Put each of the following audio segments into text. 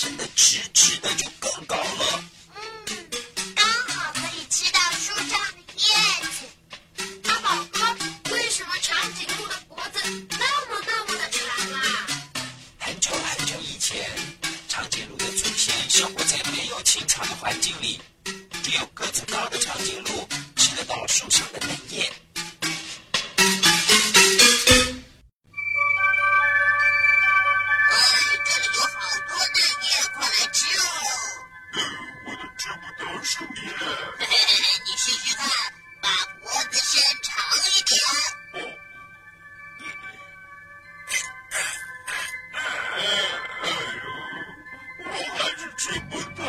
伸的直直的就更高了刚好可以吃到树上的叶子。阿宝哥为什么长颈鹿的脖子。那么那么的长啊很久很久以前长颈鹿的祖先生活在没有清草的环境里只有个子。高的长睡不到，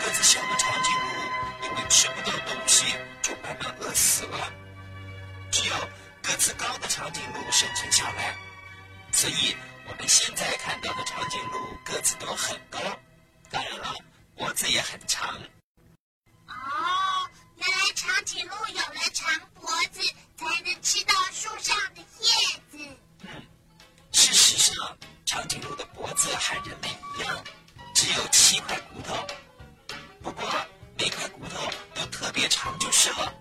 个子小的长颈鹿因为吃不到东西，就慢慢饿死了。只有个子高的长颈鹿生存下来，所以我们现在看到的长颈鹿个子都很高，当然了，脖子也很长。哦，原来长颈鹿有了长。长颈鹿的脖子和人类一样，只有七块骨头。不过每块骨头都特别长，就是了。